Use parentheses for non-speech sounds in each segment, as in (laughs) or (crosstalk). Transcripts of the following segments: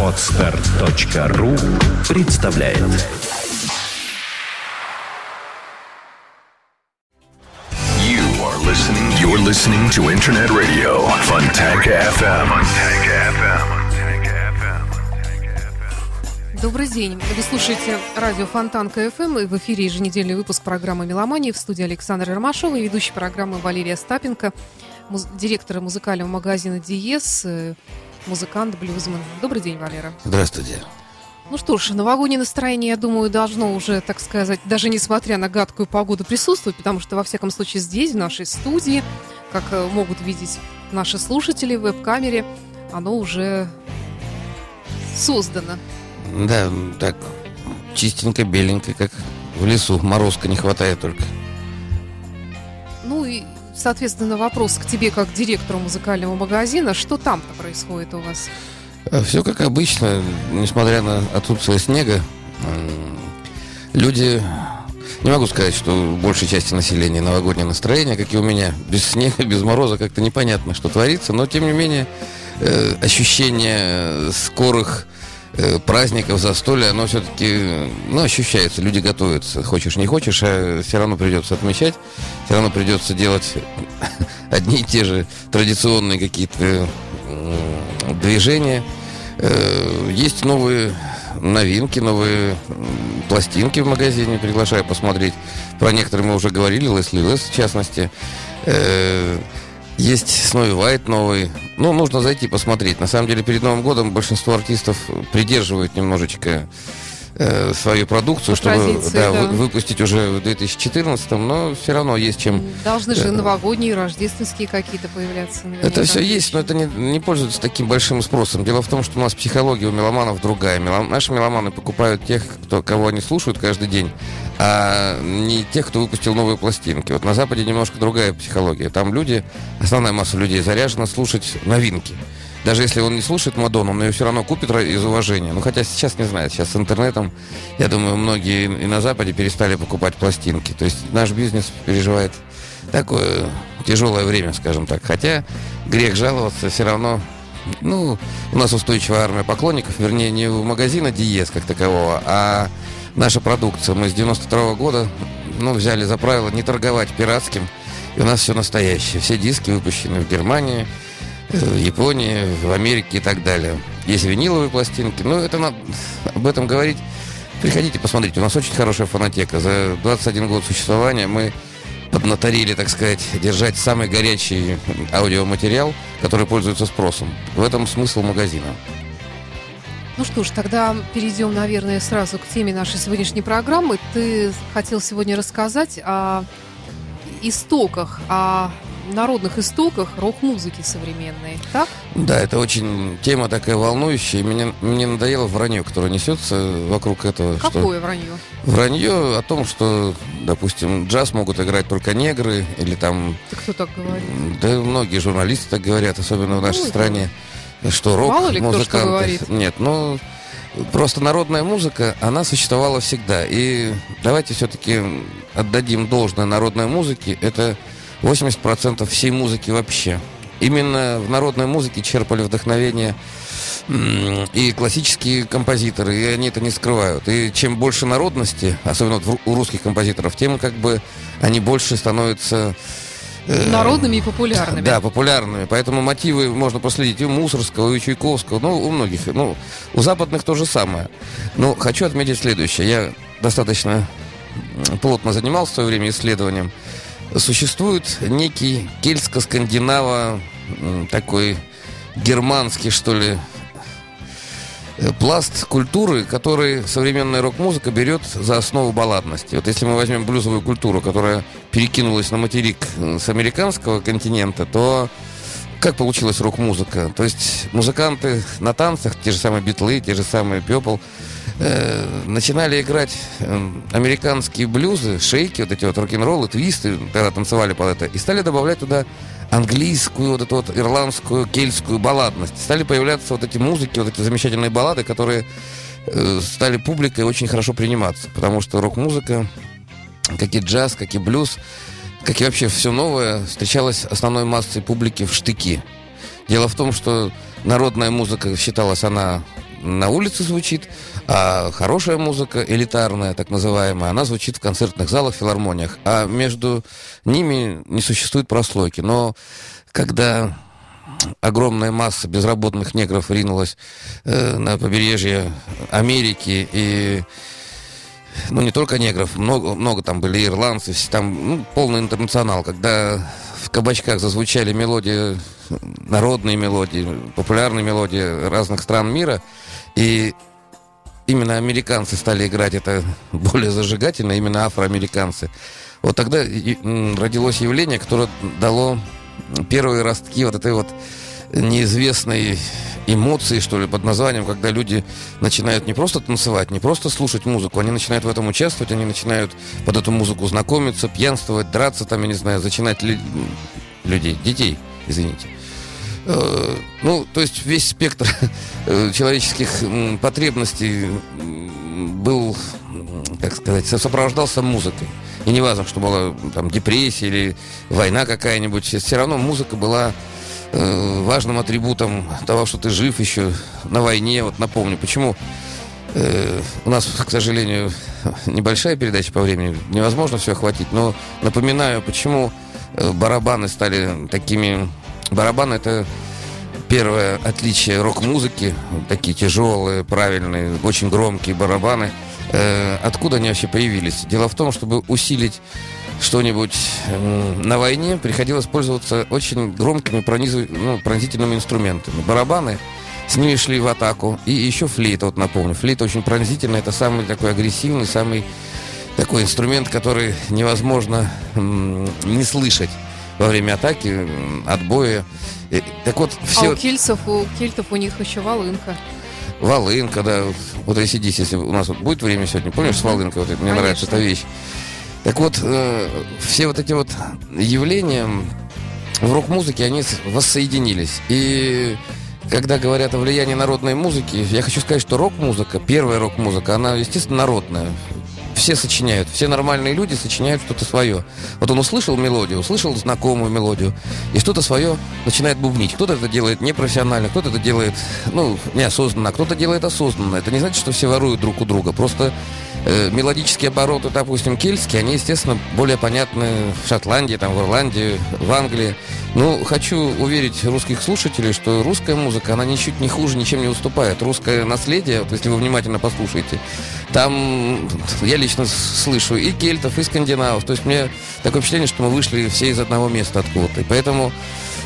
Отстар.ру представляет You are listening. You're listening to Internet Radio Fontanka FM. Добрый день. Вы слушаете радио Фонтанка ФМ и в эфире еженедельный выпуск программы «Меломания» в студии Александра Ромашова и ведущий программы Валерия Стапенко, муз- директора музыкального магазина «Диез», э, музыкант, блюзман. Добрый день, Валера. Здравствуйте. Ну что ж, новогоднее настроение, я думаю, должно уже, так сказать, даже несмотря на гадкую погоду присутствовать, потому что, во всяком случае, здесь, в нашей студии, как э, могут видеть наши слушатели в веб-камере, оно уже создано. Да, так, чистенько, беленько, как в лесу. Морозка не хватает только. Ну и, соответственно, вопрос к тебе, как директору музыкального магазина. Что там-то происходит у вас? Все как обычно, несмотря на отсутствие снега, люди... Не могу сказать, что у большей части населения новогоднее настроение, как и у меня. Без снега, без мороза как-то непонятно, что творится. Но, тем не менее, э, ощущение скорых э, праздников, застолья, оно все-таки, ну, ощущается. Люди готовятся. Хочешь, не хочешь, а все равно придется отмечать. Все равно придется делать (laughs) одни и те же традиционные какие-то м, движения. Э, Есть новые новинки, новые пластинки в магазине. Приглашаю посмотреть. Про некоторые мы уже говорили, Лесли Лес в частности. Есть Снови Вайт новый. Ну, нужно зайти посмотреть. На самом деле, перед Новым годом большинство артистов придерживают немножечко э, свою продукцию, По чтобы традиции, да, да. вы- выпустить уже в 2014, но все равно есть чем Должны же э, новогодние, рождественские какие-то появляться. наверняка. это все есть, но это не, не пользуется таким большим спросом. Дело в том, что у нас психология у меломанов другая. Мелом- Наши меломаны покупают тех, кто, кого они слушают каждый день, а не тех, кто выпустил новые пластинки. Вот на Западе немножко другая психология. Там люди, основная масса людей заряжена слушать новинки. Даже если он не слушает Мадонну, он ее все равно купит из уважения. Ну, хотя сейчас не знаю, сейчас с интернетом, я думаю, многие и на Западе перестали покупать пластинки. То есть наш бизнес переживает такое тяжелое время, скажем так. Хотя грех жаловаться, все равно, ну, у нас устойчивая армия поклонников, вернее, не у магазина Диез как такового, а наша продукция. Мы с 92 года, ну, взяли за правило не торговать пиратским, и у нас все настоящее. Все диски выпущены в Германии, в Японии, в Америке и так далее. Есть виниловые пластинки, но это надо об этом говорить. Приходите, посмотрите, у нас очень хорошая фонотека. За 21 год существования мы поднаторили, так сказать, держать самый горячий аудиоматериал, который пользуется спросом. В этом смысл магазина. Ну что ж, тогда перейдем, наверное, сразу к теме нашей сегодняшней программы. Ты хотел сегодня рассказать о истоках, о народных истоках рок-музыки современной, так? Да, это очень тема такая волнующая. и Мне, надоело вранье, которое несется вокруг этого. что- Какое вранье? Вранье о том, что, допустим, джаз могут играть только негры, или там, Ты кто так говорит? да многие журналисты так говорят, особенно в нашей Ну, стране, что рок Мало ли кто что музыканты. говорит. Нет, ну просто народная музыка, она существовала всегда. И давайте все-таки отдадим должное народной музыке. Это 80% всей музыки вообще. Именно в народной музыке черпали вдохновение и классические композиторы, и они это не скрывают. И чем больше народности, особенно вот у русских композиторов, тем как бы они больше становятся э, Народными и популярными. да, популярными. Поэтому мотивы можно проследить и у Мусорского, и у Чайковского, ну, у многих. Ну, у западных то же самое. Но хочу отметить следующее. Я достаточно плотно занимался в свое время исследованием. Существует некий кельтско-скандинаво такой германский, что ли, э, пласт культуры, который современная рок-музыка берет за основу балладности. Вот если мы возьмем блюзовую культуру, которая перекинулась на материк э, с американского континента, то как получилась рок-музыка? То есть музыканты на танцах, те же самые Битлы, те же самые Пепл, э, начинали играть э, американские блюзы, шейки, вот эти вот рок-н-роллы, твисты, тогда танцевали под это, и стали добавлять туда английскую, вот эту вот ирландскую, кельтскую балладность. Стали появляться вот эти музыки, вот эти замечательные баллады, которые э, стали публикой очень хорошо приниматься, потому что рок-музыка, как и джаз, как и блюз, как и вообще все новое, встречалось основной массой публики в штыки. Дело в том, что народная музыка считалась, она на улице звучит, а хорошая музыка, элитарная, так называемая, она звучит в концертных залах, филармониях. А между ними не существует прослойки. Но когда огромная масса безработных негров ринулась э, на побережье Америки и ну, не только негров, много, много там были ирландцы, все там, ну, полный интернационал. Когда в кабачках зазвучали мелодии, народные мелодии, популярные мелодии разных стран мира, и именно американцы стали играть это более зажигательно, именно афроамериканцы. Вот тогда родилось явление, которое дало первые ростки вот этой вот неизвестной эмоции, что ли, под названием, когда люди начинают не просто танцевать, не просто слушать музыку, они начинают в этом участвовать, они начинают под эту музыку знакомиться, пьянствовать, драться там, я не знаю, зачинать ли... людей, детей, извините. Э, ну, то есть весь спектр э, человеческих потребностей был, так сказать, сопровождался музыкой. И не важно, что была там депрессия или война какая-нибудь, все равно музыка была э, важным атрибутом того, что ты жив еще на войне. Вот напомню, почему у нас, к сожалению, небольшая передача по времени, невозможно все охватить, но напоминаю, почему барабаны стали такими... Барабаны — это первое отличие рок-музыки, такие тяжелые, правильные, очень громкие барабаны — Э, откуда они вообще появились? Дело в том, чтобы усилить что-нибудь э, на войне, приходилось пользоваться очень громкими пронизыв... ну, пронзительными инструментами. Барабаны с ними шли в атаку. И еще флейта, вот напомню. Флейта очень пронзительная, это самый такой агрессивный, самый такой инструмент, который невозможно не слышать во время атаки, отбоя. Так вот, все... А у кельтов, у кельтов у них еще волынка. Волынка, да. Вот здесь, если у нас вот будет время сегодня, помнишь, с волынкой, вот, мне Конечно. нравится эта вещь. Так вот, э, все вот эти вот явления в рок-музыке, они воссоединились. И когда говорят о влиянии народной музыки, я хочу сказать, что рок-музыка, первая рок-музыка, она, естественно, народная все сочиняют, все нормальные люди сочиняют что-то свое. Вот он услышал мелодию, услышал знакомую мелодию, и что-то свое начинает бубнить. Кто-то это делает непрофессионально, кто-то это делает, ну, неосознанно, а кто-то делает осознанно. Это не значит, что все воруют друг у друга. Просто э, мелодические обороты, допустим, кельтские, они, естественно, более понятны в Шотландии, там, в Ирландии, в Англии. Ну, хочу уверить русских слушателей, что русская музыка, она ничуть не хуже, ничем не уступает. Русское наследие, вот если вы внимательно послушаете, там я лично слышу и кельтов, и скандинавов. То есть мне такое впечатление, что мы вышли все из одного места откуда-то. И поэтому,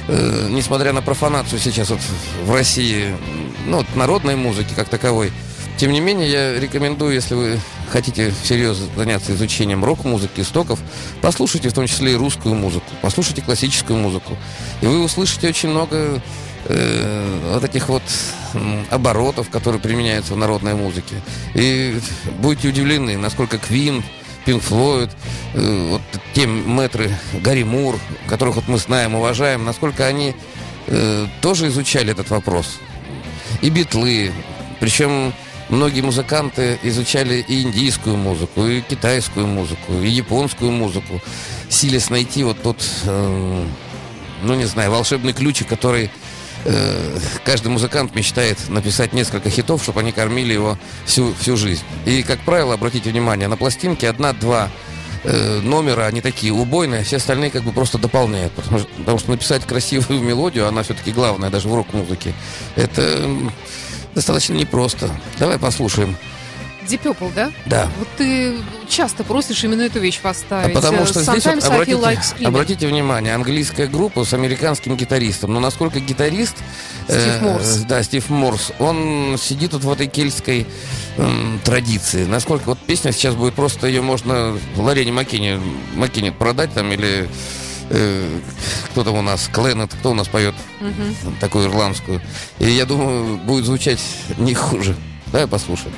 э, несмотря на профанацию сейчас вот в России, ну, вот народной музыки как таковой, тем не менее, я рекомендую, если вы хотите всерьез заняться изучением рок-музыки, истоков, послушайте в том числе и русскую музыку, послушайте классическую музыку. И вы услышите очень много э, вот этих вот оборотов, которые применяются в народной музыке. И будете удивлены, насколько Квин, Пинк Флойд, э, вот те мэтры, Гарри Мур, которых вот мы знаем, уважаем, насколько они э, тоже изучали этот вопрос. И битлы. Причем многие музыканты изучали и индийскую музыку, и китайскую музыку, и японскую музыку, силясь найти вот тот, э, ну не знаю, волшебный ключик, который э, каждый музыкант мечтает написать несколько хитов, чтобы они кормили его всю, всю жизнь. И, как правило, обратите внимание, на пластинке одна-два э, номера, они такие убойные, а все остальные как бы просто дополняют. Потому что, потому что написать красивую (laughs) мелодию, она все-таки главная даже в рок-музыке, это достаточно непросто. Давай послушаем. Deep да? Да. Вот ты часто просишь именно эту вещь поставить. А потому что здесь вот обратите, like обратите внимание, английская группа с американским гитаристом. Но насколько гитарист... Стив э, Морс. Да, Стив Морс. Он сидит вот в этой кельтской э, традиции. Насколько вот песня сейчас будет просто, ее можно Ларене Маккине, Маккине продать там или э, кто там у нас, Кленнет, кто у нас поет угу. такую ирландскую. И я думаю, будет звучать не хуже. Давай послушаем.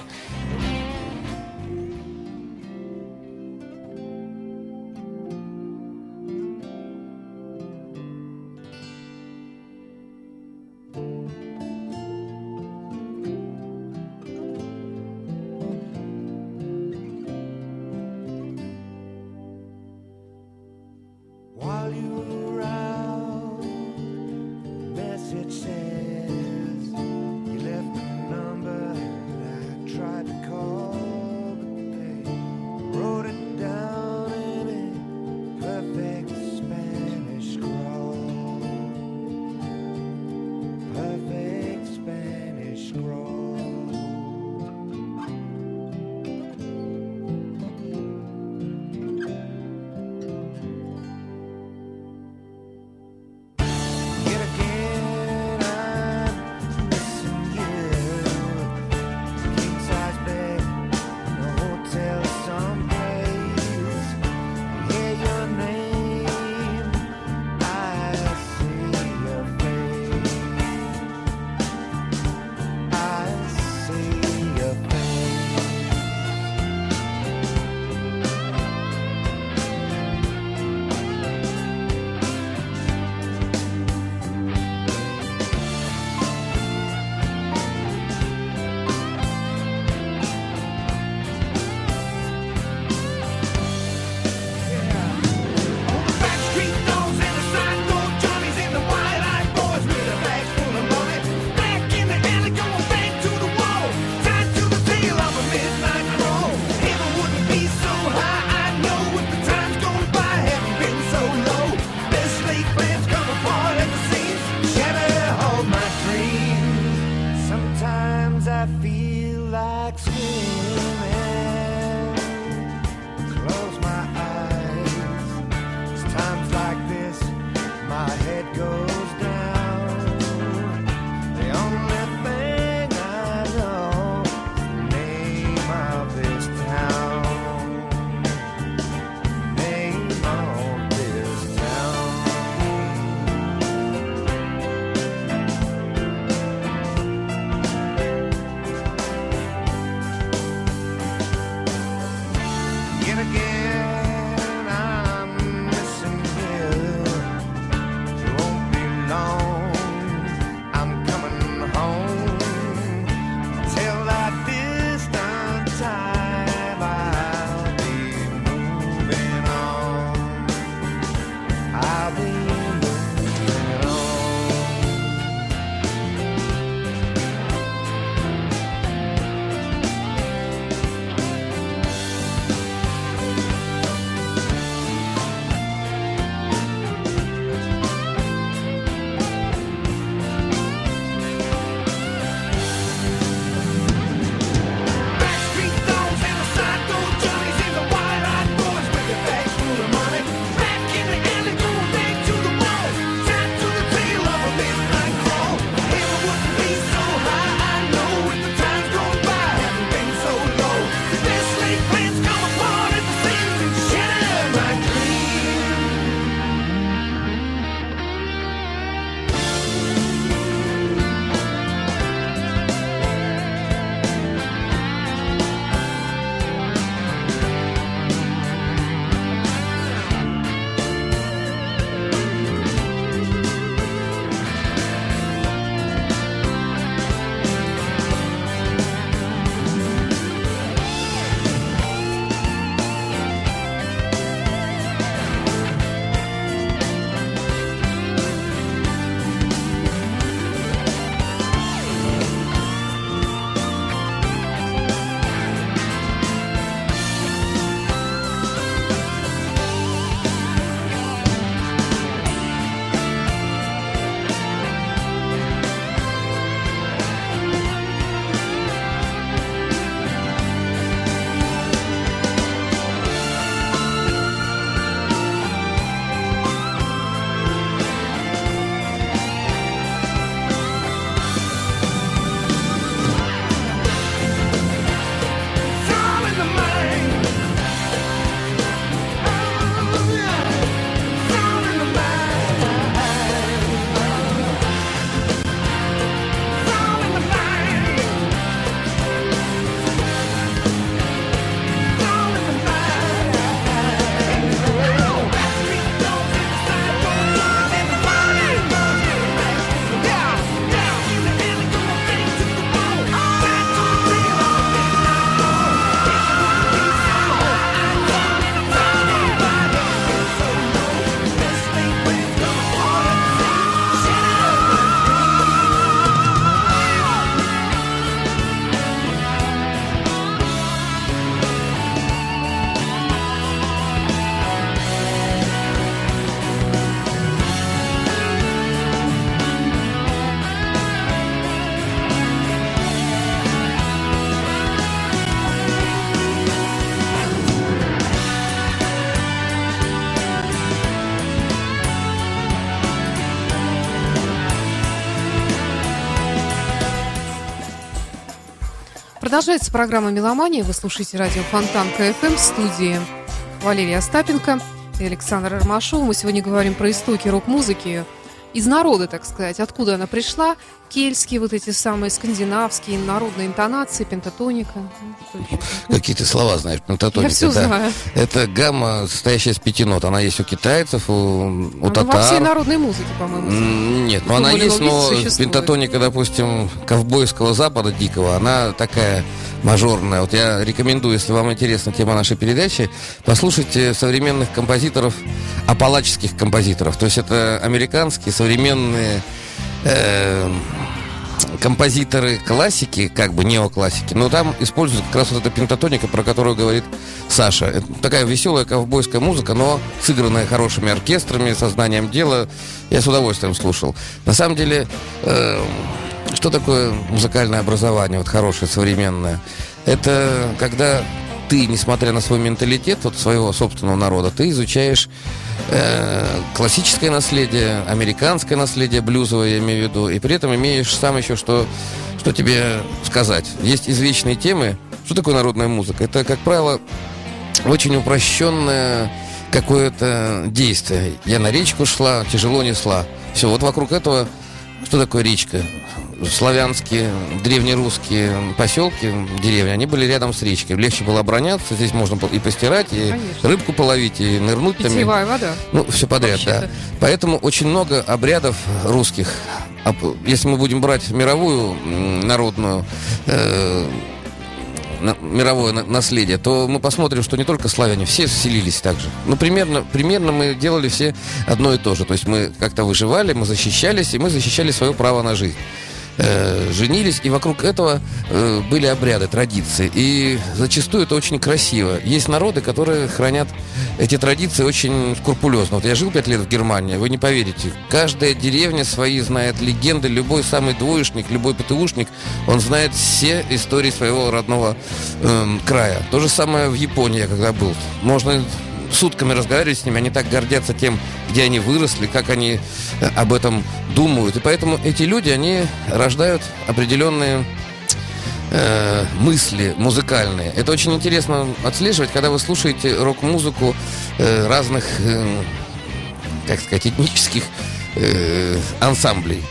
Продолжается программа «Меломания». Вы слушаете радио Фонтанка FM в студии Валерия Остапенко и Александр Ромашов. Мы сегодня говорим про истоки рок-музыки из народа, так сказать, откуда она пришла. Кельтские вот эти самые скандинавские народные интонации, пентатоника. Какие-то слова знаешь, пентатоника, Я все да. знаю. Это гамма, состоящая из пяти нот. Она есть у китайцев, у, у Она татар. во всей народной музыке, по-моему. Нет, ну она есть, но но существует. пентатоника, допустим, ковбойского запада дикого, она такая мажорная. Вот я рекомендую, если вам интересна тема нашей передачи, послушайте современных композиторов, апалаческих композиторов. То есть это американские современные э, композиторы классики, как бы неоклассики, но там используют как раз вот эта пентатоника, про которую говорит Саша. Это такая веселая ковбойская музыка, но сыгранная хорошими оркестрами, сознанием дела. Я с удовольствием слушал. На самом деле, э, что такое музыкальное образование, вот хорошее, современное? Это когда ты, несмотря на свой менталитет, вот своего собственного народа, ты изучаешь э, классическое наследие, американское наследие блюзовое, я имею в виду, и при этом имеешь сам еще что, что тебе сказать. Есть извечные темы. Что такое народная музыка? Это, как правило, очень упрощенное какое-то действие. Я на речку шла, тяжело несла. Все, вот вокруг этого, что такое речка? Славянские, древнерусские поселки, деревни, они были рядом с речкой. Легче было обороняться, здесь можно и постирать, и Конечно. рыбку половить, и нырнуть там. и- Питьевая вода. ну, все подряд, да. Вообще-то. Поэтому очень много обрядов русских. А Если мы будем брать мировую народную э, на- мировое на- наследие, то мы посмотрим, что не только славяне, все селились так же. Ну, примерно, примерно мы делали все одно и то же. То есть мы как-то выживали, мы защищались, и мы защищали свое право на жизнь. Э, женились, и вокруг этого э, были обряды, традиции. И зачастую это очень красиво. Есть народы, которые хранят эти традиции очень скрупулезно. Вот я жил пять лет в Германии, вы не поверите. Каждая деревня свои знает легенды. Любой самый двоечник, любой ПТУшник, он знает все истории своего родного эм, края. То же самое в Японии, когда был. Можно сутками разговаривать с ними, они так гордятся тем, где они выросли, как они э, об этом думают. И поэтому эти люди, они рождают определенные э, мысли музыкальные. Это очень интересно отслеживать, когда вы слушаете рок-музыку э, разных, э, как сказать, этнических э, ансамблей.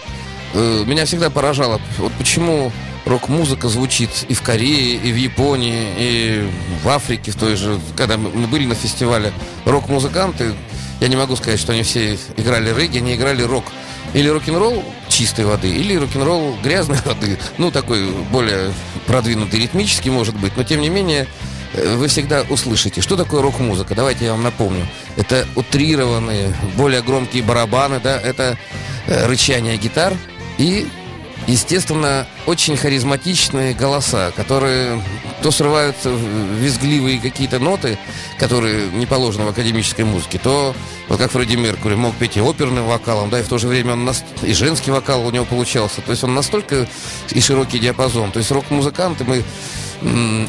Э, меня всегда поражало, вот почему рок-музыка звучит и в Корее, и в Японии, и в Африке, в той же, когда мы были на фестивале, рок-музыканты, я не могу сказать, что они все играли регги, они играли рок. Или рок-н-ролл чистой воды, или рок-н-ролл грязной воды. Ну, такой более продвинутый ритмический, может быть. Но, тем не менее, э, вы всегда услышите, что такое рок-музыка. Давайте я вам напомню. Это утрированные, более громкие барабаны, да, это э, рычание гитар и естественно, очень харизматичные голоса, которые то срываются в визгливые какие-то ноты, которые не положены в академической музыке, то, вот как Фредди Меркури, мог петь и оперным вокалом, да, и в то же время он нас- и женский вокал у него получался. То есть он настолько и широкий диапазон. То есть рок-музыканты мы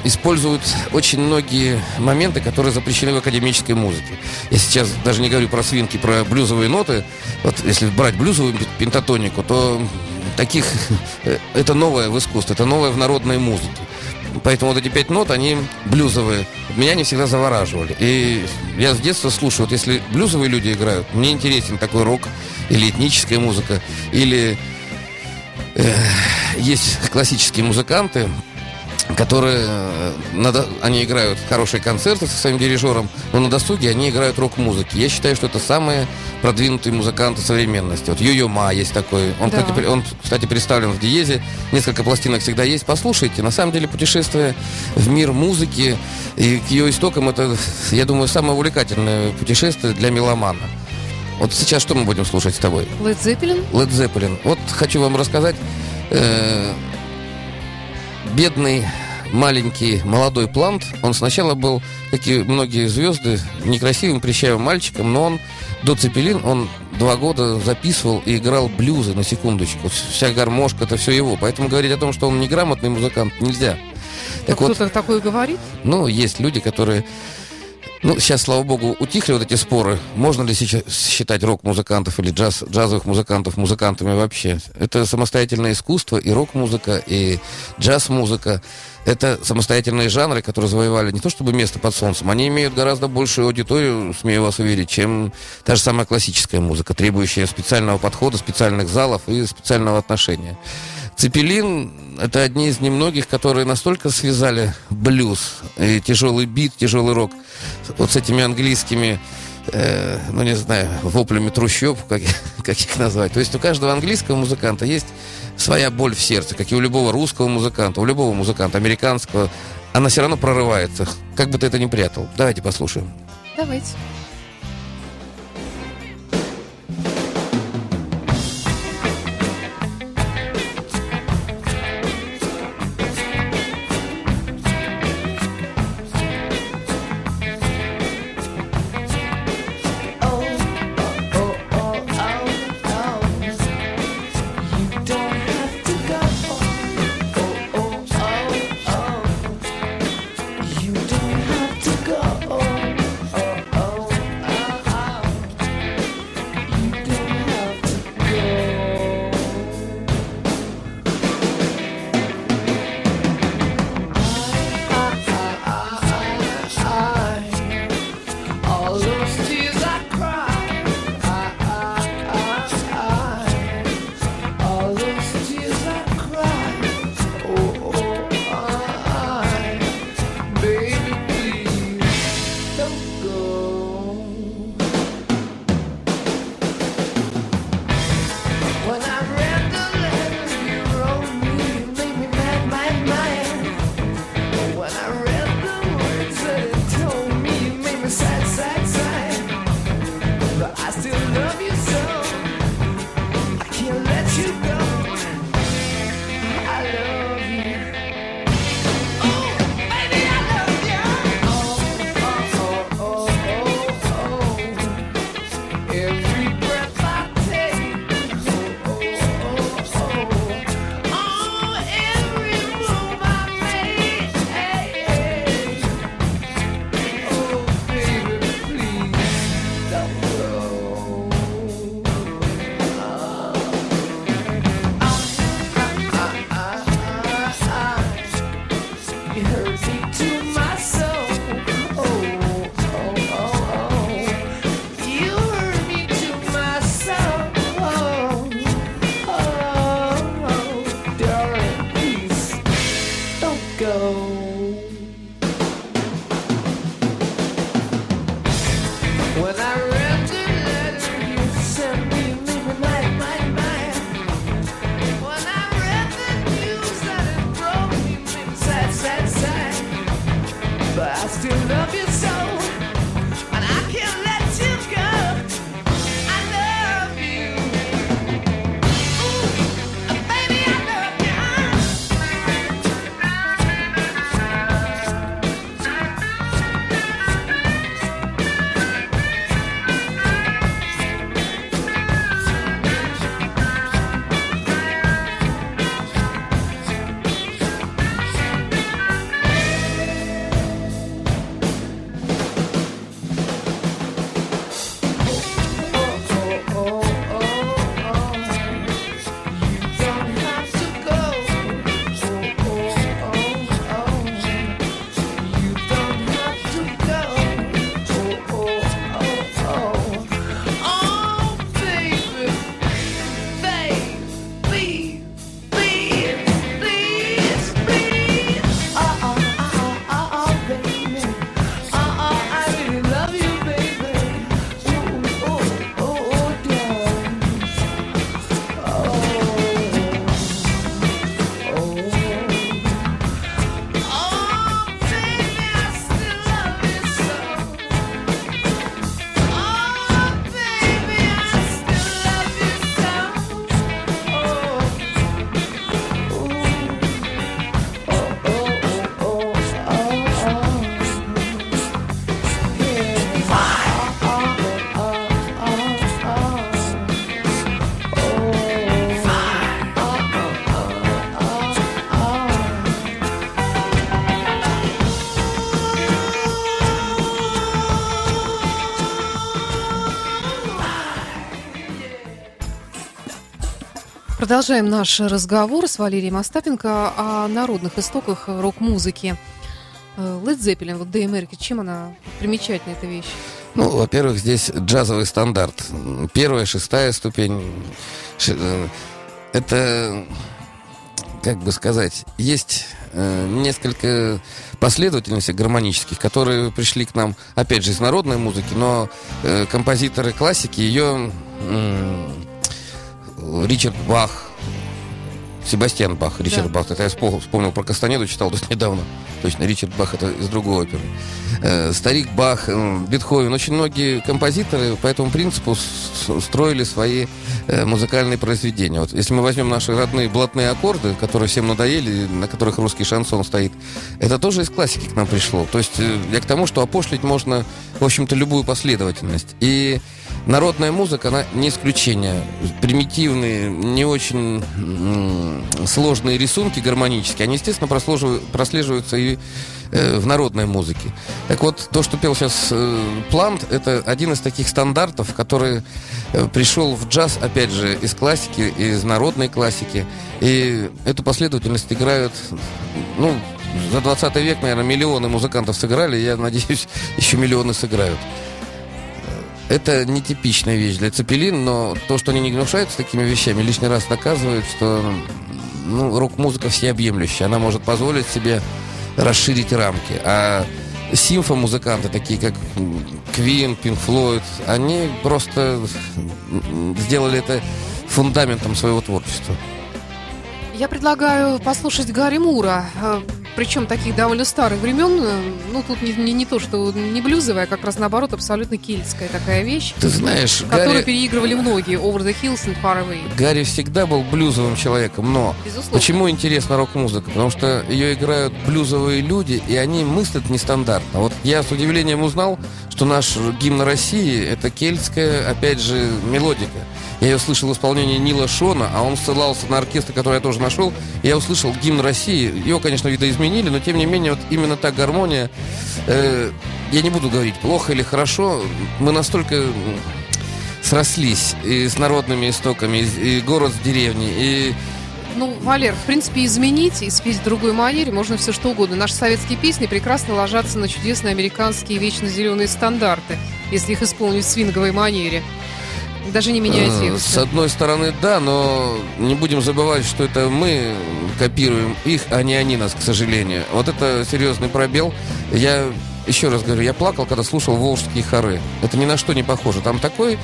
используют очень многие моменты, которые запрещены в академической музыке. Я сейчас даже не говорю про свинки, про блюзовые ноты. Вот если брать блюзовую пен- пентатонику, то таких э, это новое в искусстве, это новое в народной музыке. Поэтому вот эти пять нот, они блюзовые. Меня они всегда завораживали. И я с детства слушаю, вот если блюзовые люди играют, мне интересен такой рок или этническая музыка, или э, есть классические музыканты, которые э, на до- они играют хорошие концерты со своим дирижером, но на досуге они играют рок-музыки. Я считаю, что это самые продвинутые музыканты современности. Вот Йо-Йо Ма есть такой. Он, Да. кстати, он, кстати, представлен в Диезе. Несколько пластинок всегда есть. Послушайте. На самом деле, путешествие в мир музыки и к ее истокам это, я думаю, самое увлекательное путешествие для меломана. Вот сейчас что мы будем слушать с тобой? Led Zeppelin? Led Zeppelin. Вот хочу вам рассказать. э, бедный маленький молодой плант, он сначала был, как и многие звезды, некрасивым, прищавым мальчиком, но он до Цепелин, он два года записывал и играл блюзы, на секундочку. Вся гармошка, это все его. Поэтому говорить о том, что он неграмотный музыкант, нельзя. Так А вот, Кто-то такое говорит? ну, есть люди, которые Ну, сейчас, слава богу, утихли вот эти споры. Можно ли сейчас считать рок-музыкантов или джаз, джазовых музыкантов музыкантами вообще? Это самостоятельное искусство, и рок-музыка, и джаз-музыка. Это самостоятельные жанры, которые завоевали не то чтобы место под солнцем, они имеют гораздо большую аудиторию, смею вас уверить, чем та же самая классическая музыка, требующая специального подхода, специальных залов и специального отношения. Цепелин — это одни из немногих, которые настолько связали блюз, и тяжелый бит, тяжелый рок вот с этими английскими э, ну, не знаю, воплями трущоб, как, (laughs) как их назвать. То есть у каждого английского музыканта есть своя боль в сердце, как и у любого русского музыканта, у любого музыканта, американского. Она все равно прорывается, как бы ты это ни прятал. Давайте послушаем. Давайте. Продолжаем наш разговор с Валерием Остапенко о народных истоках рок-музыки. Э, Led Zeppelin, вот Day America, чем она примечательна, эта вещь? Ну, во-первых, здесь джазовый стандарт. Первая, шестая ступень. Э, это, как бы сказать, есть э, несколько последовательностей гармонических, которые пришли к нам, опять же, из народной музыки, но композиторы классики ее Ричард Бах, Себастьян Бах, Ричард да. Бах. Это я вспомнил, вспомнил про Кастанеду, читал тут (laughs) недавно. Точно, Ричард Бах это из другой оперы. Э, старик Бах, э, Бетховен. Очень многие композиторы по этому принципу строили свои э, музыкальные произведения. Вот если мы возьмем наши родные блатные аккорды, которые всем надоели, на которых русский шансон стоит, это тоже из классики к нам пришло. То есть э, я к тому, что опошлить можно, в общем-то, любую последовательность. И Народная музыка, она не исключение. Примитивные, не очень сложные рисунки гармонические, они, естественно, прослеживаются и э, в народной музыке. Так вот, то, что пел сейчас э, Плант, это один из таких стандартов, который э, пришел в джаз, опять же, из классики, из народной классики. И эту последовательность играют, ну, за 20 век, наверное, миллионы музыкантов сыграли, я надеюсь, (laughs) еще миллионы сыграют. Это нетипичная вещь для Цепелин, но то, что они не гнушаются такими вещами, лишний раз доказывает, что ну, рок-музыка всеобъемлющая. Она может позволить себе расширить рамки. А симфомузыканты, такие как Квин, Пинк Флойд, они просто сделали это фундаментом своего творчества. Я предлагаю послушать Гарри Мура причем таких довольно старых времен. Э, ну, тут не, не, не то, что не блюзовая, а как раз наоборот, абсолютно кельтская такая вещь. Ты знаешь, Которую Гарри... переигрывали многие. Over the Hills and Far Away. Гарри всегда был блюзовым человеком, но Безусловно. почему интересна рок-музыка? Потому что ее играют блюзовые люди, и они мыслят нестандартно. Вот я с удивлением узнал, что наш гимн России – это кельтская, опять же, мелодика. Я ее слышал в исполнении Нила Шона, а он ссылался на оркестр, который я тоже нашел. Я услышал гимн России. Его, конечно, видоизменили, но тем не менее, вот именно та гармония. Э, я не буду говорить, плохо или хорошо. Мы настолько срослись и с народными истоками, и город с деревней, и ну, Валер, в принципе, изменить и спеть в другой манере можно все что угодно. Наши советские песни прекрасно ложатся на чудесные американские вечно зеленые стандарты, если их исполнить в свинговой манере. Даже не меняя текста. С одной стороны, да, но не будем забывать, что это мы копируем их, а не они нас, к сожалению. Вот это серьезный пробел. Я еще раз говорю, я плакал, когда слушал волжские хоры. Это ни на что не похоже. Там такой,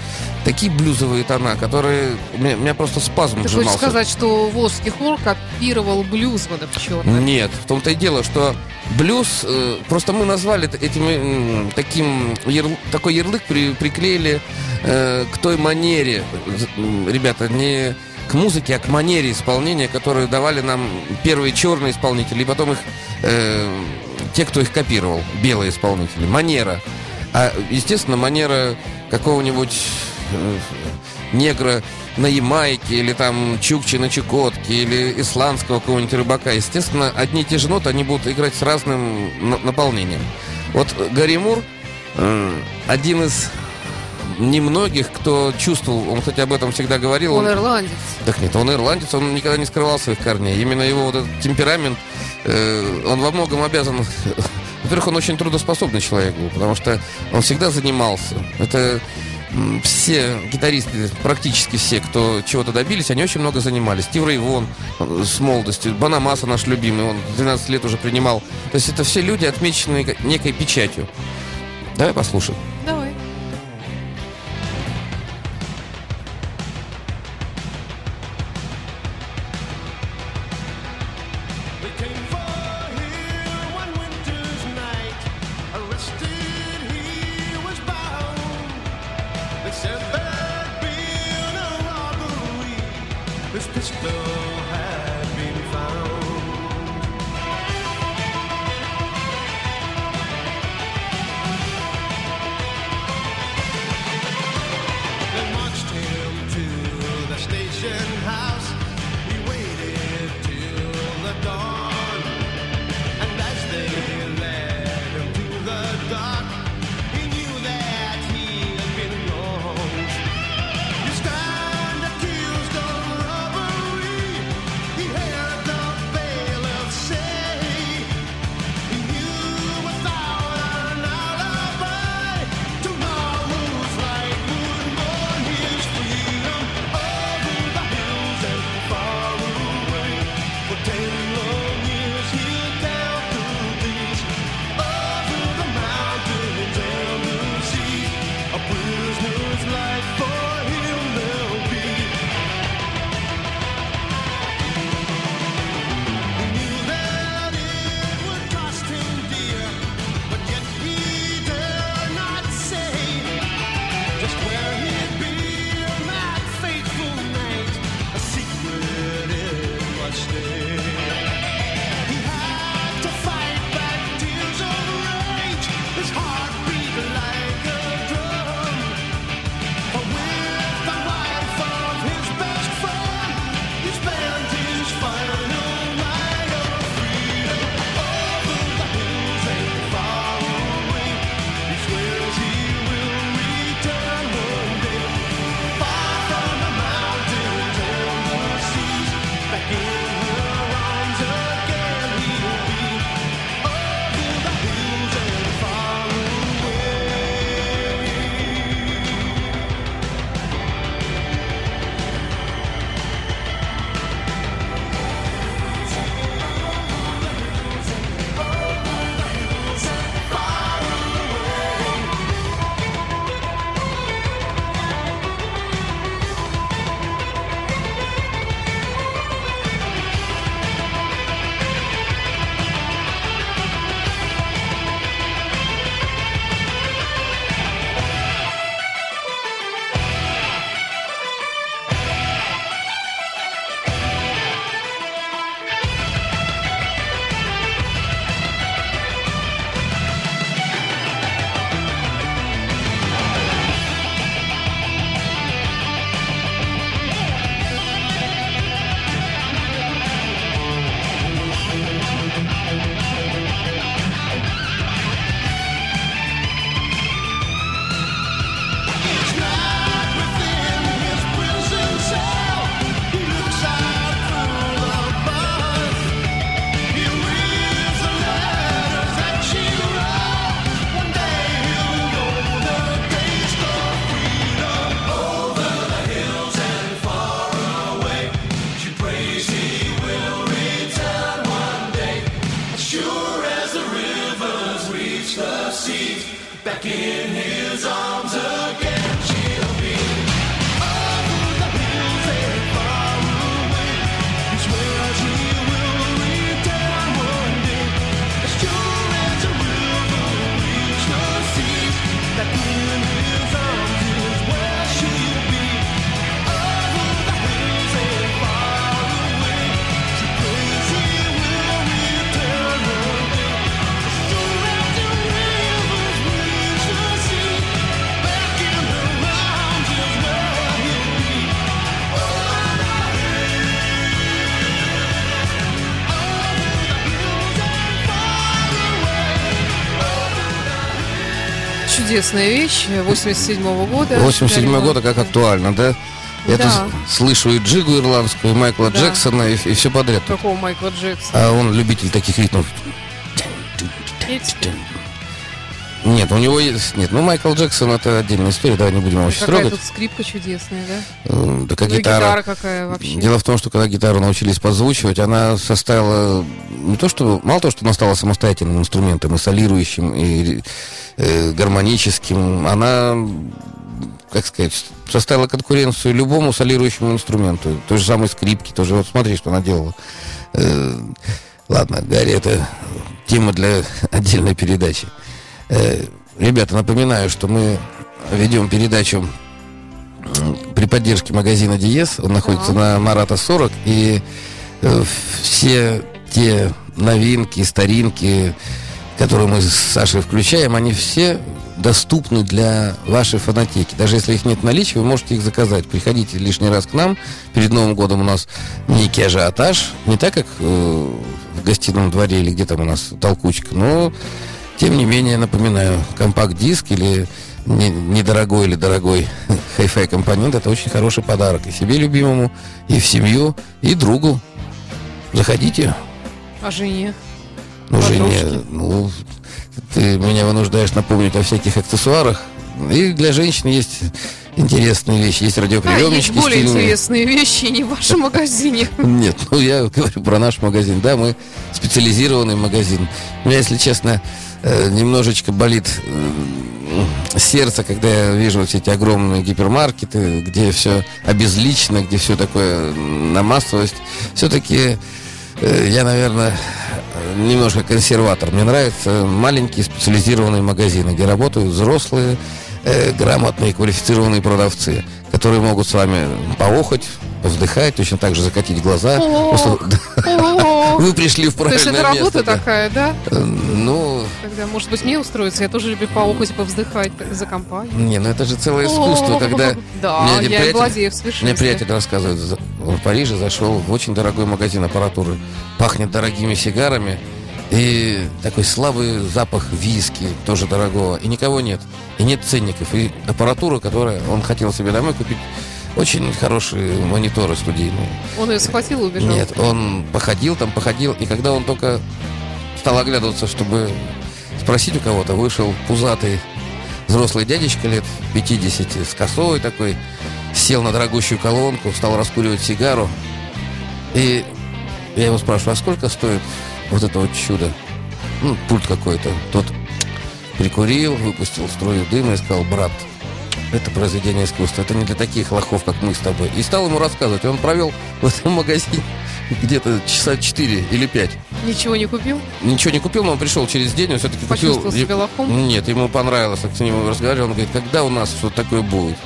такие блюзовые тона, которые... У меня, у меня просто спазм Ты сжимался. хочешь сказать, что волжский хор копировал блюзманов черных? Нет. В том-то и дело, что блюз... Э, просто мы назвали этим э, таким... Яр, такой ярлык при, приклеили э, к той манере. Ребята, не к музыке, а к манере исполнения, которую давали нам первые черные исполнители, и потом их э, те, кто их копировал, белые исполнители. Манера. А, естественно, манера какого-нибудь э, негра на Ямайке, или там Чукчи на Чукотке, или исландского какого-нибудь рыбака. Естественно, одни и те же ноты, они будут играть с разным наполнением. Вот Гарри Мур э, один из немногих, кто чувствовал, он, кстати, об этом всегда говорил. Он, он ирландец. Так нет, он ирландец, он никогда не скрывал своих корней. Именно его вот этот темперамент, он во многом обязан... (laughs) Во-первых, он очень трудоспособный человек был, потому что он всегда занимался. Это все гитаристы, практически все, кто чего-то добились, они очень много занимались. Стив Рейвон э, с молодости, Банамаса наш любимый, он 12 лет уже принимал. То есть это все люди, отмеченные некой печатью. Давай послушаем. Давай. Чудесная вещь 87 года. 87 года как актуально, да? Я Да. тут слышу и Джигу ирландскую, и Майкла Да. Джексона, и, все подряд. Какого Майкла Джексона? А он любитель таких ритмов. Нет, у него есть... Нет, ну Майкл Джексон это отдельная история, давай не будем его сейчас Какая трогать. тут скрипка чудесная, да? Да как Ну и гитара. гитара какая вообще. Дело в том, что когда гитару научились подзвучивать, она составила не то, что мало того, что она стала самостоятельным инструментом, и солирующим, и э, гармоническим, она, как сказать, составила конкуренцию любому солирующему инструменту. Той же самой скрипки, тоже вот смотри, что она делала. Э, ладно, Гарри, это тема для (laughs) отдельной передачи. Э, ребята, напоминаю, что мы ведем передачу при поддержке магазина Диез. Он находится на Марата 40. И э, все те новинки, старинки, которые мы с Сашей включаем, они все доступны для вашей фанатеки. Даже если их нет в наличии, вы можете их заказать. Приходите лишний раз к нам. Перед Новым годом у нас некий ажиотаж. Не так, как э, в гостином дворе или где там у нас толкучка, но тем не менее, напоминаю, компакт-диск или не- недорогой или дорогой (laughs) хай-фай компонент это очень хороший подарок и себе любимому, и в семью, и другу. Заходите. А жене? Ну, Подружке. ну, ты меня вынуждаешь напомнить о всяких аксессуарах. И для женщин есть интересные вещи. Есть А, есть радиоприемнички более стильные. интересные вещи не в вашем магазине. (laughs) Нет, ну я говорю про наш магазин. Да, мы специализированный магазин. У меня, если честно, э, немножечко болит э, сердце, когда я вижу все эти огромные гипермаркеты, где все обезлично, где все такое на массовость. Все-таки я, наверное, немножко консерватор. Мне нравятся маленькие специализированные магазины, где работают взрослые, э, грамотные, квалифицированные продавцы, которые могут с вами поохать, повздыхать, точно так же закатить глаза. (laughs) Вы пришли в То есть правильное это место. работа такая, да? Э, Ну, Когда, может быть, мне устроиться, я тоже люблю поохать, повздыхать за компанию. не, ну это же целое искусство, когда... (laughs) Да, я приятель- владею в Мне приятель рассказывает, в Париже зашел в очень дорогой магазин аппаратуры. Пахнет дорогими сигарами. И такой слабый запах виски, тоже дорогого. И никого нет. И нет ценников. И аппаратура, которая он хотел себе домой купить, очень хорошие мониторы студийные. Он ее схватил и убежал. Нет, он походил там, походил, и когда он только стал оглядываться, чтобы спросить у кого-то, вышел пузатый взрослый дядечка лет 50 с косой такой, сел на дорогущую колонку, стал раскуривать сигару. И я его спрашиваю, а сколько стоит вот это вот чудо? Ну, пульт какой-то. Тот прикурил, выпустил струю дыма и сказал, брат, это произведение искусства. Это не для таких лохов, как мы с тобой. И стал ему рассказывать. Он провел в этом магазине где-то часа 4 или 5. Ничего не купил? Ничего не купил, но он пришел через день, он все-таки купил... Почувствовал себя лохом? Нет, ему понравилось, как с ним разговаривал. Он говорит, когда у нас что-то такое будет?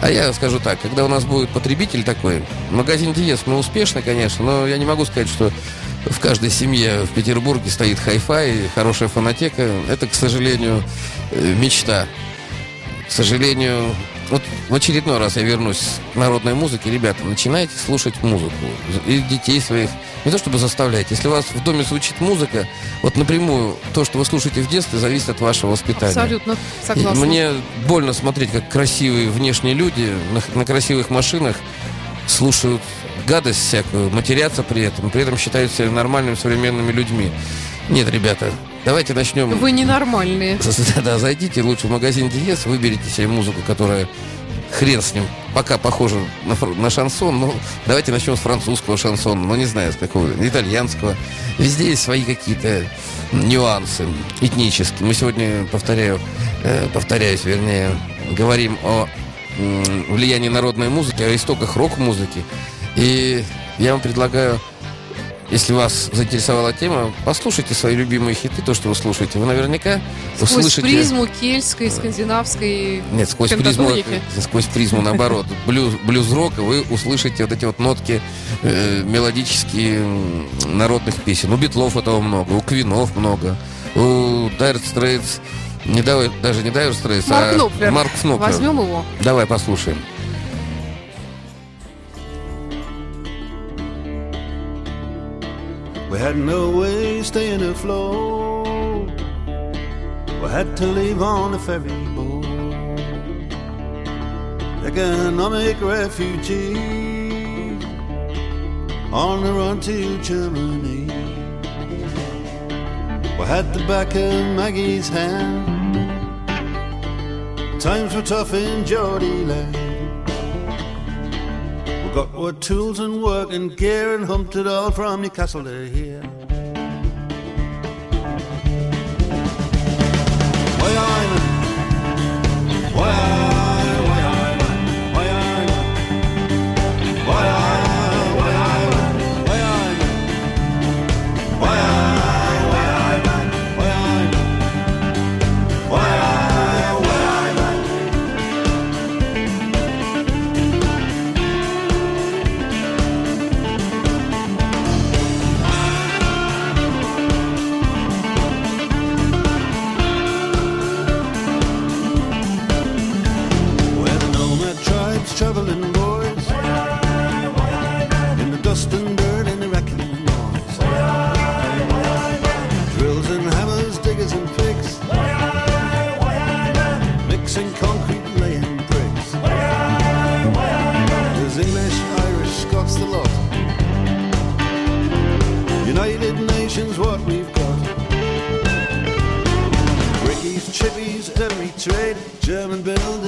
А я скажу так, когда у нас будет потребитель такой, магазин Диез, мы успешны, конечно, но я не могу сказать, что в каждой семье в Петербурге стоит хай-фай, хорошая фонотека. Это, к сожалению, э, мечта. К сожалению, вот в очередной раз я вернусь к народной музыке. Ребята, начинайте слушать музыку. И детей своих. Не то чтобы заставлять. Если у вас в доме звучит музыка, вот напрямую то, что вы слушаете в детстве, зависит от вашего воспитания. Абсолютно И согласна. Мне больно смотреть, как красивые внешние люди на, на красивых машинах слушают гадость всякую, матерятся при этом, при этом считают себя нормальными современными людьми. Нет, ребята, давайте начнем... Вы ненормальные. (laughs) Да, зайдите лучше в магазин Диез, выберите себе музыку, которая хрен с ним, пока похожа на, на шансон, но давайте начнем с французского шансона, ну не знаю, с какого, итальянского. Везде есть свои какие-то нюансы этнические. Мы сегодня, повторяю, э, повторяюсь, вернее, говорим о влиянии народной музыки, о истоках рок-музыки. И я вам предлагаю если вас заинтересовала тема, послушайте свои любимые хиты, то, что вы слушаете. Вы наверняка сквозь услышите... призму кельтской, скандинавской Нет, сквозь призму, сквозь призму наоборот. Блюз, блюз-рок, вы услышите вот эти вот нотки э, мелодические народных песен. У Битлов этого много, у Квинов много, у Dire Straits... Не даже не Straits, Марк а. Марк Кноплер. Возьмем его. Давай послушаем. Had no way staying afloat. We had to leave on a ferry boat. Economic refugee on the run to Germany. We had the back of Maggie's hand. Times were tough in Geordie land. Got our tools and work and gear and humped it all from Newcastle to here. And dirt and the wrecking noise Drills and hammers, diggers and picks Mixing concrete, laying bricks. There's English, Irish, Scots, the lot. United Nations, what we've got. Brickies, chippies, every trade, German build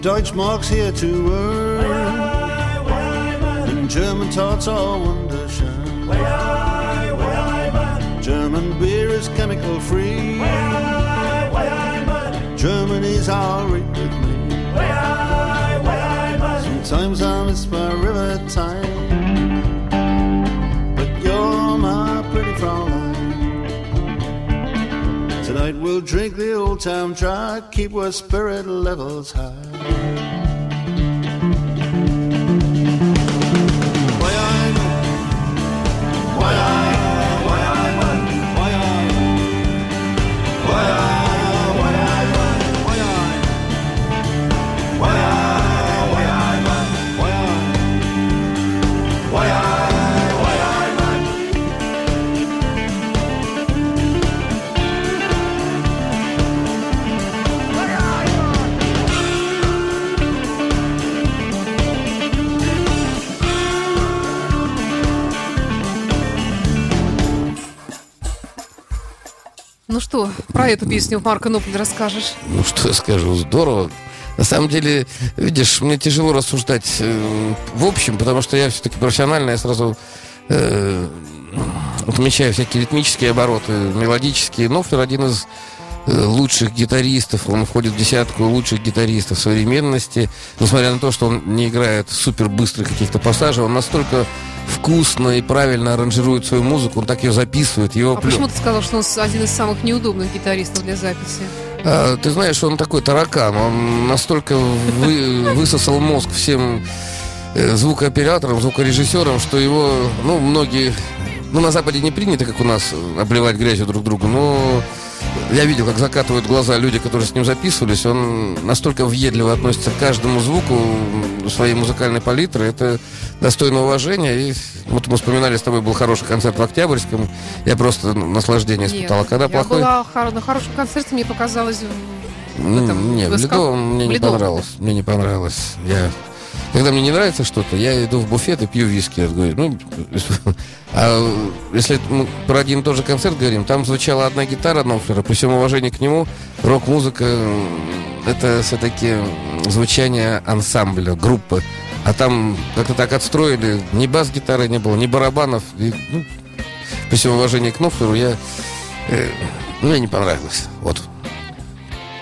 Deutschmarks here to earn. And German tarts are wunderschön. German beer is chemical free. Germany's alright with me. Sometimes I miss my river time. We'll drink the old town dry, keep our spirit levels high. Why I'm, why I, Ну что, про эту песню Марка Нопль расскажешь? Ну, что я скажу, здорово. На самом деле, видишь, мне тяжело рассуждать э, в общем, потому что я все-таки профессионально, я сразу э, отмечаю всякие ритмические обороты, мелодические. Нофлер один из э, лучших гитаристов, он входит в десятку лучших гитаристов современности. Несмотря на то, что он не играет супер быстрых каких-то пассажей, он настолько вкусно и правильно аранжирует свою музыку, он так ее записывает. Его А плё- почему ты сказал, что он один из самых неудобных гитаристов для записи? А, ты знаешь, он такой таракан. Он настолько вы- (laughs) высосал мозг всем э, звукооператорам, звукорежиссерам, что его, ну, многие... Ну, на Западе не принято, как у нас, обливать грязью друг друга, но я видел, как закатывают глаза люди, которые с ним записывались. Он настолько въедливо относится к каждому звуку своей музыкальной палитры. Это достойно уважения. И вот мы вспоминали, с тобой был хороший концерт в Октябрьском. Я просто наслаждение испытал. А когда я плохой... была на хорошем концерте, мне показалось... в- этом, Не, в. Ледовом мне не понравилось. Мне не понравилось. Я... Когда мне не нравится что-то, я иду в буфет и пью виски. Говорю, ну, (laughs) а если мы про один и тот же концерт говорим, там звучала одна гитара Нофлера, при всем уважении к нему, рок-музыка это все-таки звучание ансамбля, группы. А там как-то так отстроили, ни бас-гитары не было, ни барабанов. И, ну, при всем уважении к Нофлеру, я... э, мне не понравилось. Вот.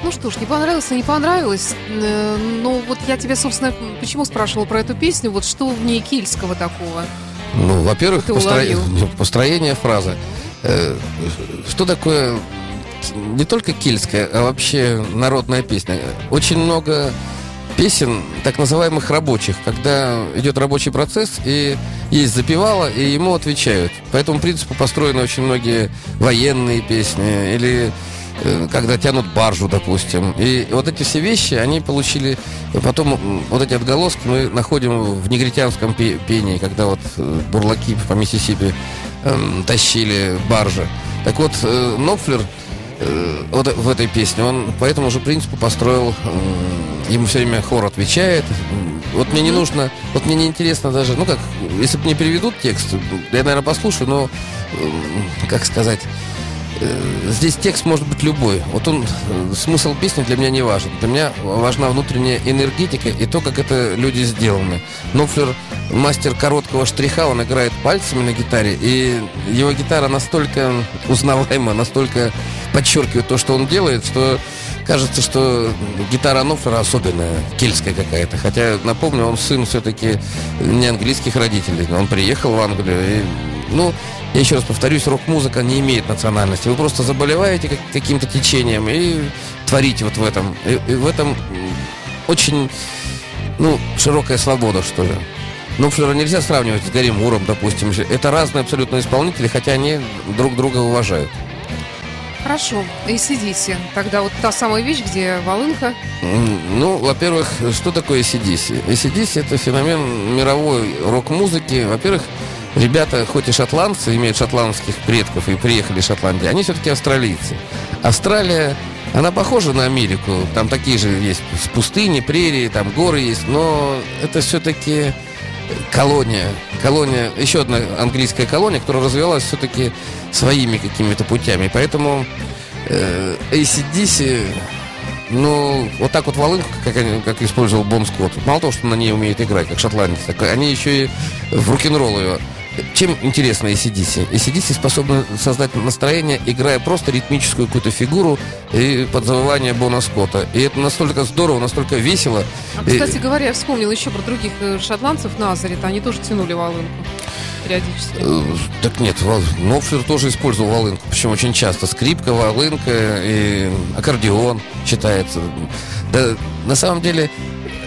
Ну что ж, не понравилось, и не понравилось. Э, Ну вот я тебя, собственно, почему спрашивала про эту песню, вот что в ней кильского такого? Ну, во-первых, постро- (laughs) построение фразы. Э, Что такое не только кельтская, а вообще народная песня? Очень много песен так называемых рабочих, когда идет рабочий процесс, и есть запевало, и ему отвечают. По этому принципу построены очень многие военные песни, или когда тянут баржу, допустим. И вот эти все вещи, они получили... Потом вот эти отголоски мы находим в негритянском пе- пении, когда вот э, бурлаки по Миссисипи эм, тащили баржи. Так вот, э, Нопфлер э, вот в этой песне, он по этому же принципу построил, ему все время хор отвечает. Вот мне не нужно, вот мне не интересно даже, ну как, если бы мне переведут текст, я, наверное, послушаю, но, как сказать, э, здесь текст может быть любой. Вот он, э, смысл песни для меня не важен. Для меня важна внутренняя энергетика и то, как это люди сделаны. Нофлер мастер короткого штриха, он играет пальцами на гитаре, и его гитара настолько узнаваема, настолько подчеркивает то, что он делает, что кажется, что гитара Нофлера особенная, кельтская какая-то. Хотя, напомню, он сын все-таки не английских родителей. Он приехал в Англию и, ну, я еще раз повторюсь, рок-музыка не имеет национальности. Вы просто заболеваете как- каким-то течением и творите вот в этом. И, и в этом очень, ну, широкая свобода, что ли. Ну, Флера нельзя сравнивать с Гарри Муром, допустим. Это разные абсолютно исполнители, хотя они друг друга уважают. Хорошо, ACDC. Тогда вот та самая вещь, где волынка. Ну, во-первых, что такое ACDC? ACDC это феномен мировой рок-музыки. Во-первых, ребята, хоть и шотландцы, имеют шотландских предков и приехали из Шотландии, они все-таки австралийцы. Австралия, она похожа на Америку. Там такие же есть пустыни, прерии, там горы есть, но это все-таки колония. Колония, еще одна английская колония, которая развивалась все-таки своими какими-то путями. Поэтому э, ACDC, ну, вот так вот волынку, как, они- как использовал Бон Скотт, мало того, что на ней умеет играть, как шотландец, так они еще и в рок-н-ролл ее. Чем интересно ACDC? ACDC способны создать настроение, играя просто ритмическую какую-то фигуру и под завывание Бона Скотта. И это настолько здорово, настолько весело. А, И- кстати говоря, я вспомнила еще про других э, шотландцев Назарет. Они тоже тянули волынку периодически. Э, Так нет, Нопфлер тоже использовал волынку, причем очень часто. Скрипка, волынка и аккордеон считается. Да, на самом деле,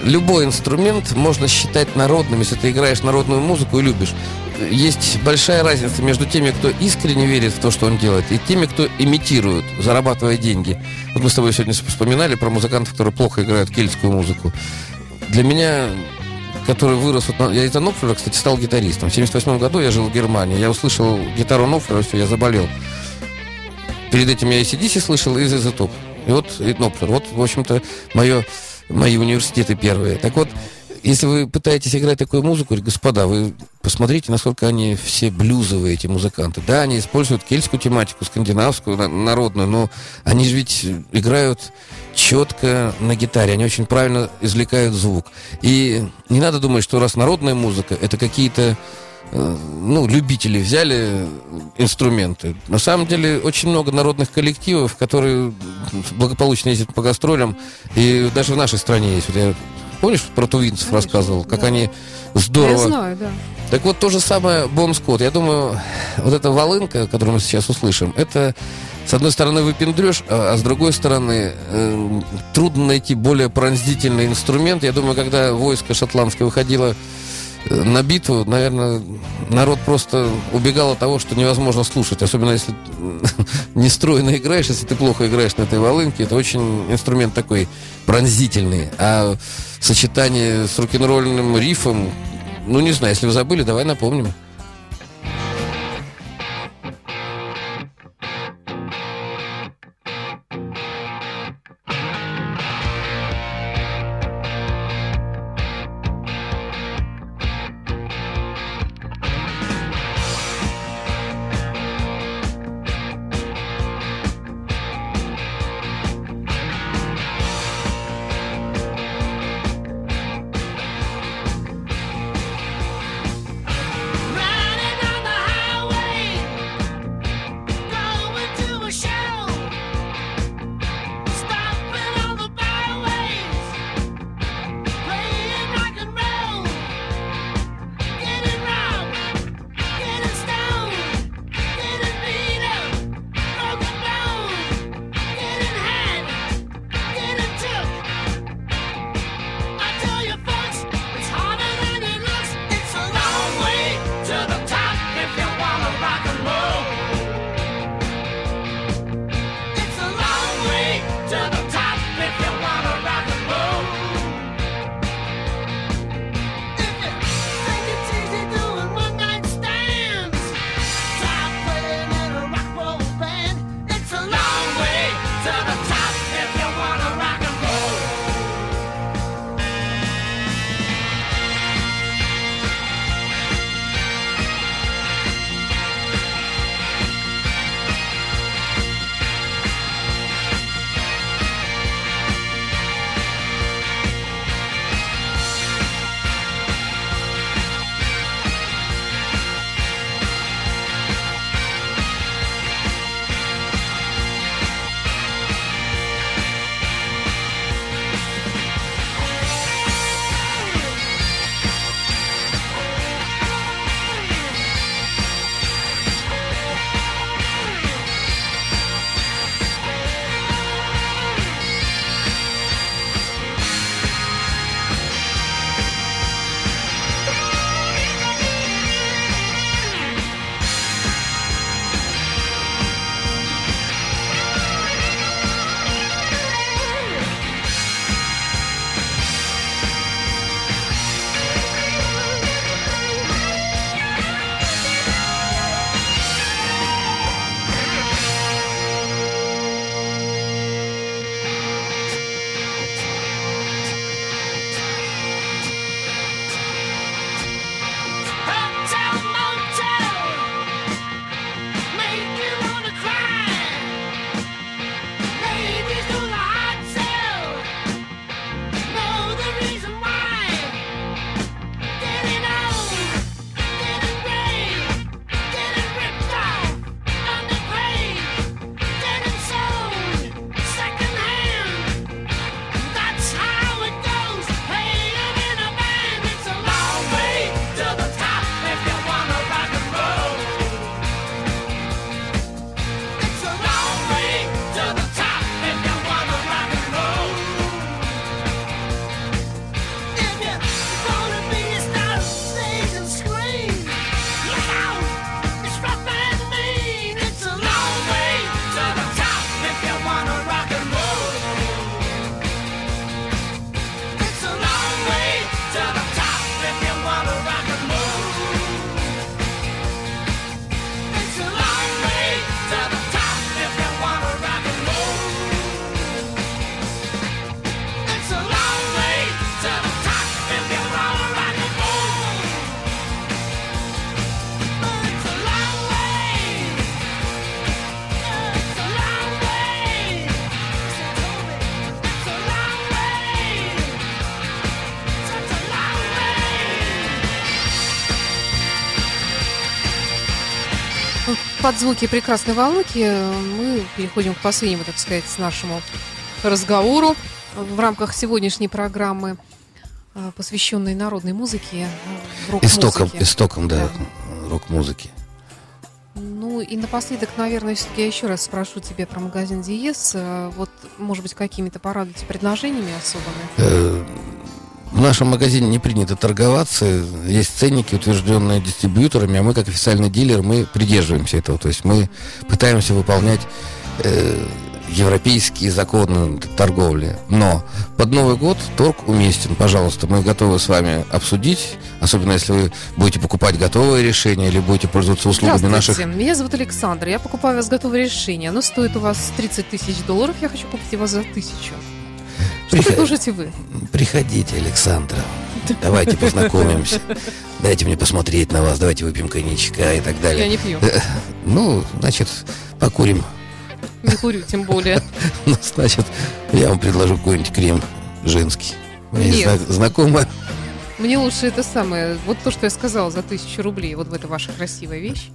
любой инструмент можно считать народным, если ты играешь народную музыку и любишь. Есть большая разница между теми, кто искренне верит в то, что он делает, и теми, кто имитирует, зарабатывая деньги. Вот мы с тобой сегодня вспоминали про музыкантов, которые плохо играют кельтскую музыку. Для меня который вырос... вот я из-за Нопфлера, кстати, стал гитаристом. В 78 году я жил в Германии. Я услышал гитару Нопфлера, все, я заболел. Перед этим я и CDC слышал, и Изотоп. И вот и Нопфлер. Вот, в общем-то, мое, мои университеты первые. Так вот, если вы пытаетесь играть такую музыку, господа, вы посмотрите, насколько они все блюзовые, эти музыканты. Да, они используют кельтскую тематику, скандинавскую, на- народную, но они же ведь играют четко на гитаре, они очень правильно извлекают звук. И не надо думать, что раз народная музыка, это какие-то ну, любители взяли инструменты. На самом деле очень много народных коллективов, которые благополучно ездят по гастролям, и даже в нашей стране есть. Вот я, помнишь, про тувинцев Конечно, рассказывал, как да. они Я здорово... знаю, да. Так вот, то же самое Бон Скотт. Я думаю, вот эта волынка, которую мы сейчас услышим, это, с одной стороны, выпендрешь, а, а с другой стороны, э, трудно найти более пронзительный инструмент. Я думаю, когда войско шотландское выходило на битву, наверное, народ просто убегал от того, что невозможно слушать. Особенно если (laughs) не стройно играешь, если ты плохо играешь на этой волынке. Это очень инструмент такой пронзительный. А сочетание с рок-н-ролльным рифом, ну, не знаю, если вы забыли, давай напомним. Под звуки прекрасной волнуки э, мы переходим к последнему, так сказать, нашему разговору в рамках сегодняшней программы, э, посвященной народной музыке, э. Истоком, истоком, да, рок-музыки. Ну и напоследок, наверное, все-таки я еще раз спрошу тебя про магазин Диес. Вот, может быть, какими-то порадуйте предложениями особыми? В нашем магазине не принято торговаться, есть ценники, утвержденные дистрибьюторами, а мы, как официальный дилер, мы придерживаемся этого. То есть мы пытаемся выполнять э, европейские законы торговли. Но под Новый год торг уместен. Пожалуйста, мы готовы с вами обсудить, особенно если вы будете покупать готовые решения или будете пользоваться услугами наших... Меня зовут Александр, я покупаю у вас готовое решение. Оно стоит у вас 30 тысяч долларов, я хочу купить его за тысячу. Что Приход- вы? Приходите, Александра. Давайте познакомимся. Дайте мне посмотреть на вас, давайте выпьем коньячка и так Я далее. не пью, Ну, значит, покурим. не курю тем более. (laughs) Ну, значит, я вам предложу какой-нибудь крем женский. Нет. зна- знакомая. Мне лучше это самое, вот то, что я сказала за тысячу рублей, вот в эта ваша красивая вещь.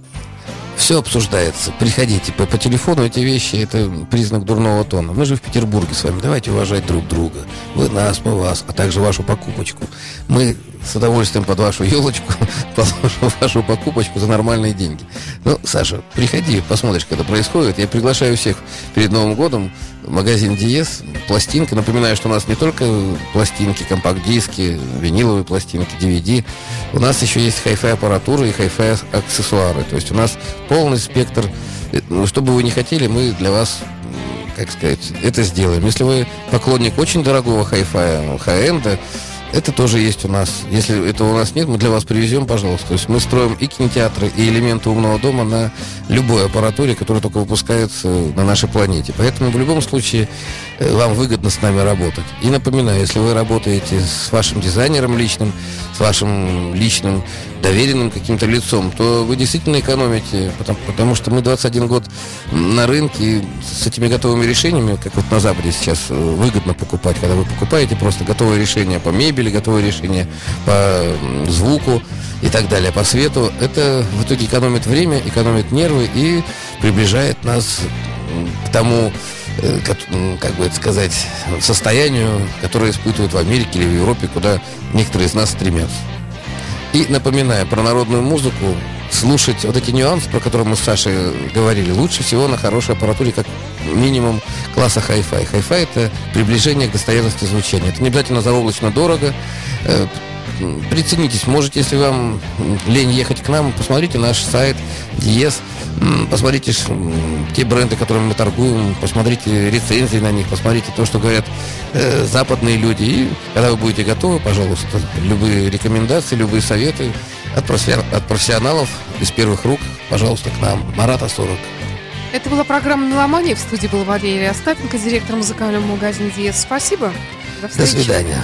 Все обсуждается. Приходите по, по телефону. Эти вещи это признак дурного тона. Мы же в Петербурге с вами. Давайте уважать друг друга. Вы нас, мы вас, а также вашу покупочку. Мы с удовольствием под вашу елочку (laughs) положим вашу покупочку за нормальные деньги. Ну, Саша, приходи, посмотришь, как это происходит. Я приглашаю всех перед Новым годом в магазин Диес, пластинка. Напоминаю, что у нас не только пластинки, компакт-диски, виниловые пластинки, DVD. У нас еще есть хай-фай аппаратура и хай-фай аксессуары. То есть у нас полный спектр. Э, ну, Что бы вы ни хотели, мы для вас как сказать, это сделаем. Если вы поклонник очень дорогого хай-фая, хай-энда, это тоже есть у нас. Если этого у нас нет, мы для вас привезем, пожалуйста. То есть мы строим и кинотеатры, и элементы умного дома на любой аппаратуре, которая только выпускается на нашей планете. Поэтому в любом случае э, вам выгодно с нами работать. И напоминаю, если вы работаете с вашим дизайнером личным, с вашим личным доверенным каким-то лицом, то вы действительно экономите, потому, потому что мы 21 год на рынке с этими готовыми решениями, как вот на Западе сейчас э, выгодно покупать, когда вы покупаете просто готовые решения по мебели, готовые решения по звуку и так далее, по свету, это в итоге экономит время, экономит нервы и приближает нас к тому, э, как, м, как бы это сказать, состоянию, которое испытывают в Америке или в Европе, куда некоторые из нас стремятся. И напоминаю про народную музыку, слушать вот эти нюансы, про которые мы с Сашей говорили, лучше всего на хорошей аппаратуре, как минимум класса хай-фай. Хай-фай это приближение к достоверности звучания. Это не обязательно заоблачно дорого. Приценитесь, можете, если вам лень ехать к нам, посмотрите наш сайт м, посмотрите те бренды, которыми мы торгуем, посмотрите рецензии на них, посмотрите то, что говорят э, западные люди. И когда вы будете готовы, пожалуйста, любые рекомендации, любые советы от, профи- от профессионалов из первых рук, пожалуйста, к нам. Марата 40. Это была программа «Меломания». В студии был Валерий Остапенко, директор музыкального магазина «Диез». Спасибо. До До встречи. свидания.